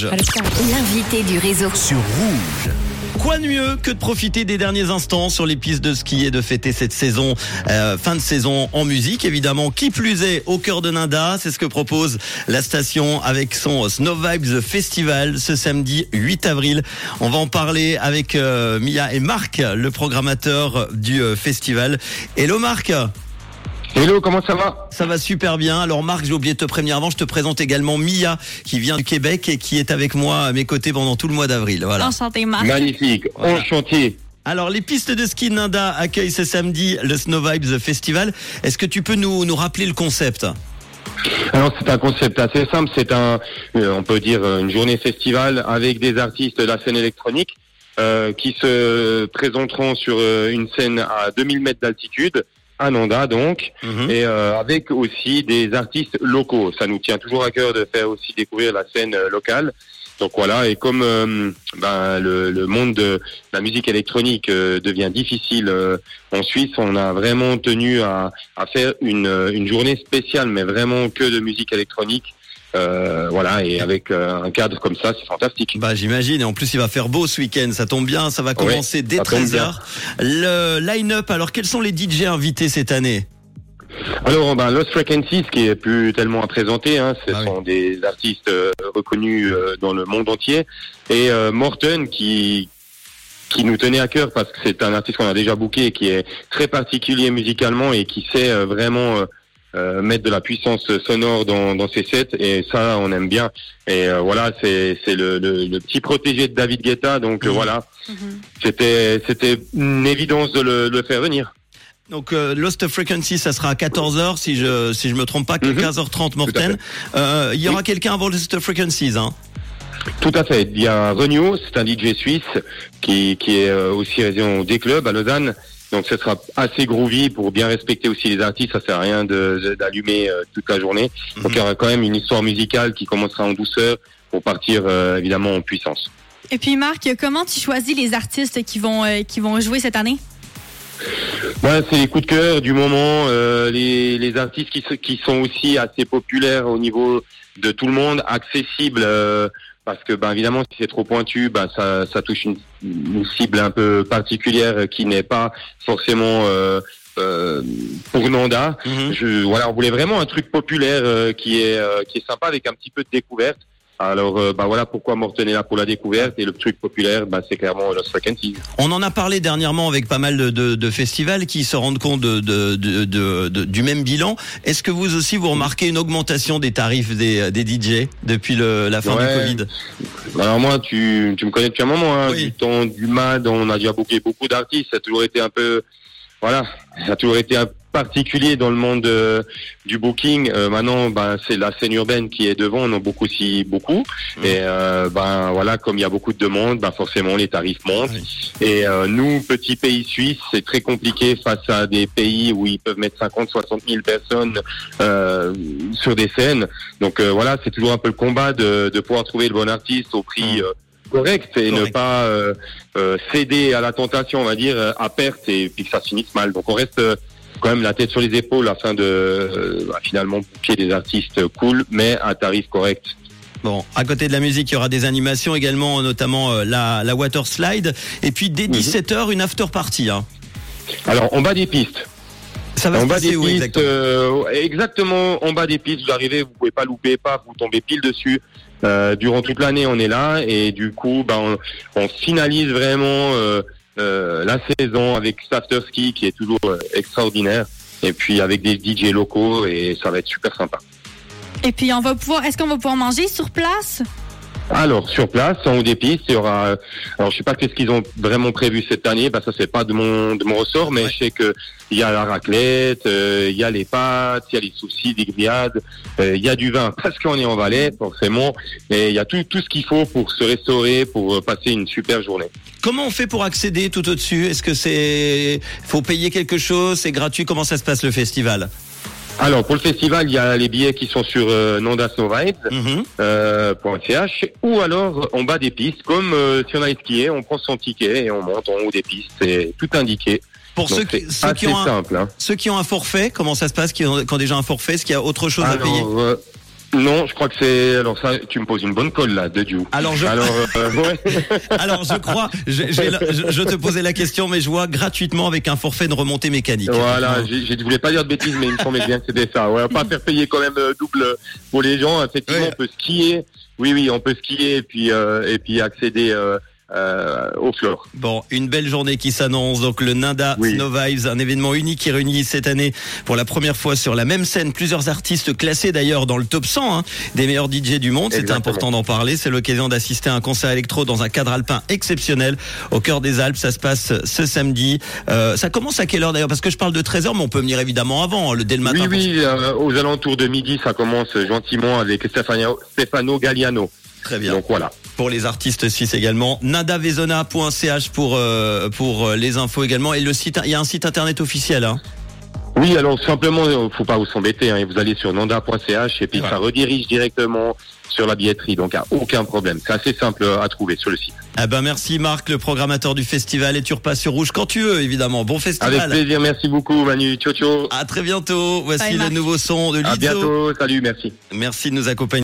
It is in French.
L'invité du réseau. sur Rouge. Quoi de mieux que de profiter des derniers instants sur les pistes de ski et de fêter cette saison, euh, fin de saison en musique évidemment. Qui plus est, au cœur de Nanda, c'est ce que propose la station avec son Snow Vibes Festival ce samedi 8 avril. On va en parler avec euh, Mia et Marc, le programmateur du euh, festival. Hello Marc Hello, comment ça va ça va super bien. Alors Marc, j'ai oublié de te prévenir avant, je te présente également Mia qui vient du Québec et qui est avec moi à mes côtés pendant tout le mois d'avril. Voilà. Enchanté, Marc. Magnifique, Voilà. enchanté. Alors, les pistes de ski de Nanda accueillent ce samedi le Snow Vibes Festival. Est-ce que tu peux nous, nous rappeler le concept Alors c'est un concept assez simple, c'est un, euh, on peut dire une journée festival avec des artistes de la scène électronique euh, qui se présenteront sur euh, une scène à 2000 mètres d'altitude, à Nanda donc, Mhm. et euh, avec aussi des artistes locaux. Ça nous tient toujours à cœur de faire aussi découvrir la scène euh, locale. Donc voilà, et comme euh, ben, le, le monde de la musique électronique euh, devient difficile euh, en Suisse, on a vraiment tenu à, à faire une, une journée spéciale, mais vraiment que de musique électronique. Euh, voilà, et avec euh, un cadre comme ça, c'est fantastique. Bah, j'imagine. Et en plus, il va faire beau ce week-end. Ça tombe bien. Ça va commencer dès ça tombe 13h. Le line-up. Alors, quels sont les DJ invités cette année? Alors, ben, Lost Frequencies, qui est plus tellement à présenter, hein, ce Ah oui. sont des artistes euh, reconnus euh, dans le monde entier, et euh, Morton, qui qui nous tenait à cœur parce que c'est un artiste qu'on a déjà booké qui est très particulier musicalement et qui sait euh, vraiment euh, mettre de la puissance sonore dans, dans ses sets et ça on aime bien et euh, voilà c'est c'est le, le, le petit protégé de David Guetta donc euh, Mhm. voilà Mhm. c'était c'était une évidence de le, de le faire venir Donc, euh, Lost Frequency, ça sera à 14h, si je, si je me trompe pas, Mhm. 15h30 Tout à Morten. Euh, il y aura Oui. quelqu'un avant Lost Frequencies, hein. Tout à fait. Il y a Regnault, c'est un DJ suisse qui, qui est euh, aussi résident des clubs à Lausanne. Donc ce sera assez groovy pour bien respecter aussi les artistes. Ça sert à rien d'allumer euh, toute la journée. Donc il y aura quand même une histoire musicale qui commencera en douceur pour partir euh, évidemment en puissance. Et puis, Marc, comment tu choisis les artistes qui vont, euh, qui vont jouer cette année? Ouais, c'est les coups de cœur du moment, euh, les, les artistes qui, qui sont aussi assez populaires au niveau de tout le monde, accessibles, euh, parce que ben évidemment si c'est trop pointu, ben ça, ça touche une, une cible un peu particulière qui n'est pas forcément euh, euh, pour Nanda. Je, voilà, on voulait vraiment un truc populaire euh, qui est qui est sympa avec un petit peu de découverte. Alors, euh, bah voilà pourquoi Morten est là pour la découverte et le truc populaire, bah, c'est clairement Lost Frequencies. On en a parlé dernièrement avec pas mal de, de- de festivals qui se rendent compte de, de- de- de- de- du même bilan. Est-ce que vous aussi vous remarquez une augmentation des tarifs des, des DJ depuis le- la fin Ouais. du Covid? Alors moi, tu, tu me connais depuis un moment, hein, Oui. du temps du MAD, on a déjà booké beaucoup d'artistes, ça a toujours été un peu, voilà, ça a toujours été un particulier dans le monde euh, du booking. Euh, maintenant, ben c'est la scène urbaine qui est devant, on en book aussi beaucoup. Mhm. Et euh, ben voilà, comme il y a beaucoup de demandes, ben forcément les tarifs montent. Et euh, nous, petit pays suisse, c'est très compliqué face à des pays où ils peuvent mettre 50, 60 000 personnes euh, sur des scènes. Donc euh, voilà, c'est toujours un peu le combat de, de pouvoir trouver le bon artiste au prix Mm. euh, correct et ne pas euh, euh, céder à la tentation, on va dire, à perte et puis que ça se finisse mal. Donc on reste euh, quand même la tête sur les épaules afin de euh, bah, finalement booker des artistes cool, mais à tarif correct. Bon, à côté de la musique, il y aura des animations également, notamment euh, la, la water slide. Et puis dès Mhm. 17h, une after party. Hein. Alors en bas des pistes. Ça va en se bas passer des où pistes, exactement euh, exactement en bas des pistes, vous arrivez, vous pouvez pas louper, pas, vous tombez pile dessus. Euh, durant toute l'année, on est là et du coup, ben, on, on finalise vraiment euh, euh, la saison avec After Ski qui est toujours euh, extraordinaire et puis avec des DJ locaux et ça va être super sympa. Et puis, on va pouvoir, est-ce qu'on va pouvoir manger sur place? Alors sur place, en haut des pistes, il y aura. Alors je sais pas qu'est-ce qu'ils ont vraiment prévu cette année, bah ça c'est pas de mon de mon ressort, mais Ouais. je sais que il y a la raclette, euh, il y a les pâtes, il y a les soucis, des grillades, euh, il y a du vin parce qu'on est en Valais forcément, et il y a tout tout ce qu'il faut pour se restaurer, pour euh, passer une super journée. Comment on fait pour accéder tout au-dessus? Est-ce que c'est faut payer quelque chose? C'est gratuit? Comment ça se passe le festival? Alors pour le festival, il y a les billets qui sont sur euh. Mhm. euh, .ch ou alors en bas des pistes comme euh, si on allait skier on prend son ticket et on monte en haut des pistes c'est tout indiqué Pour Donc ceux qui, c'est ceux, qui assez ont un, simple hein. ceux qui ont un forfait, comment ça se passe qui ont, qui ont déjà un forfait Est-ce qu'il y a autre chose à payer? euh, Non, je crois que c'est. Alors ça, tu me poses une bonne colle là, de Dieu. Alors je. Alors, euh, ouais. Alors je crois, je, je te posais la question, mais je vois gratuitement avec un forfait de remontée mécanique. Voilà, je voulais pas dire de bêtises, mais il me semblait bien que c'était ça. Ouais, on va pas faire payer quand même euh, double pour les gens. Effectivement, Ouais. on peut skier. Oui, oui, on peut skier et puis euh, et puis accéder euh, euh, au floor. Bon, une belle journée qui s'annonce. Donc le Ninda Oui. Snow Vibes, un événement unique qui réunit cette année pour la première fois sur la même scène plusieurs artistes classés d'ailleurs dans le top 100 hein, des meilleurs DJ du monde. C'était Exactement. important d'en parler. C'est l'occasion d'assister à un concert électro dans un cadre alpin exceptionnel au cœur des Alpes. Ça se passe ce samedi. Euh, ça commence à quelle heure d'ailleurs? Parce que je parle de 13h, mais on peut venir évidemment avant, hein, le dès le matin. Oui, oui, euh, aux alentours de midi, ça commence gentiment avec Stefano, Stefano Galliano. Très bien. Donc voilà. Pour les artistes suisses également, nadavezona.ch pour euh, pour euh, les infos également et le site. Il y a un site internet officiel. Hein. Oui, alors simplement, euh, faut pas vous embêter. Hein, vous allez sur nanda.ch et puis ça redirige directement sur la billetterie. Donc, à aucun problème. C'est assez simple à trouver sur le site. Ah ben merci Marc, le programmateur du festival et tu repasses sur Rouge quand tu veux évidemment. Bon Avec festival. plaisir. Merci beaucoup, Manu. Ciao, ciao. À très bientôt. Voici Bye, le Marc. nouveau son de À Lizzo. bientôt. Salut, merci. Merci de nous accompagner.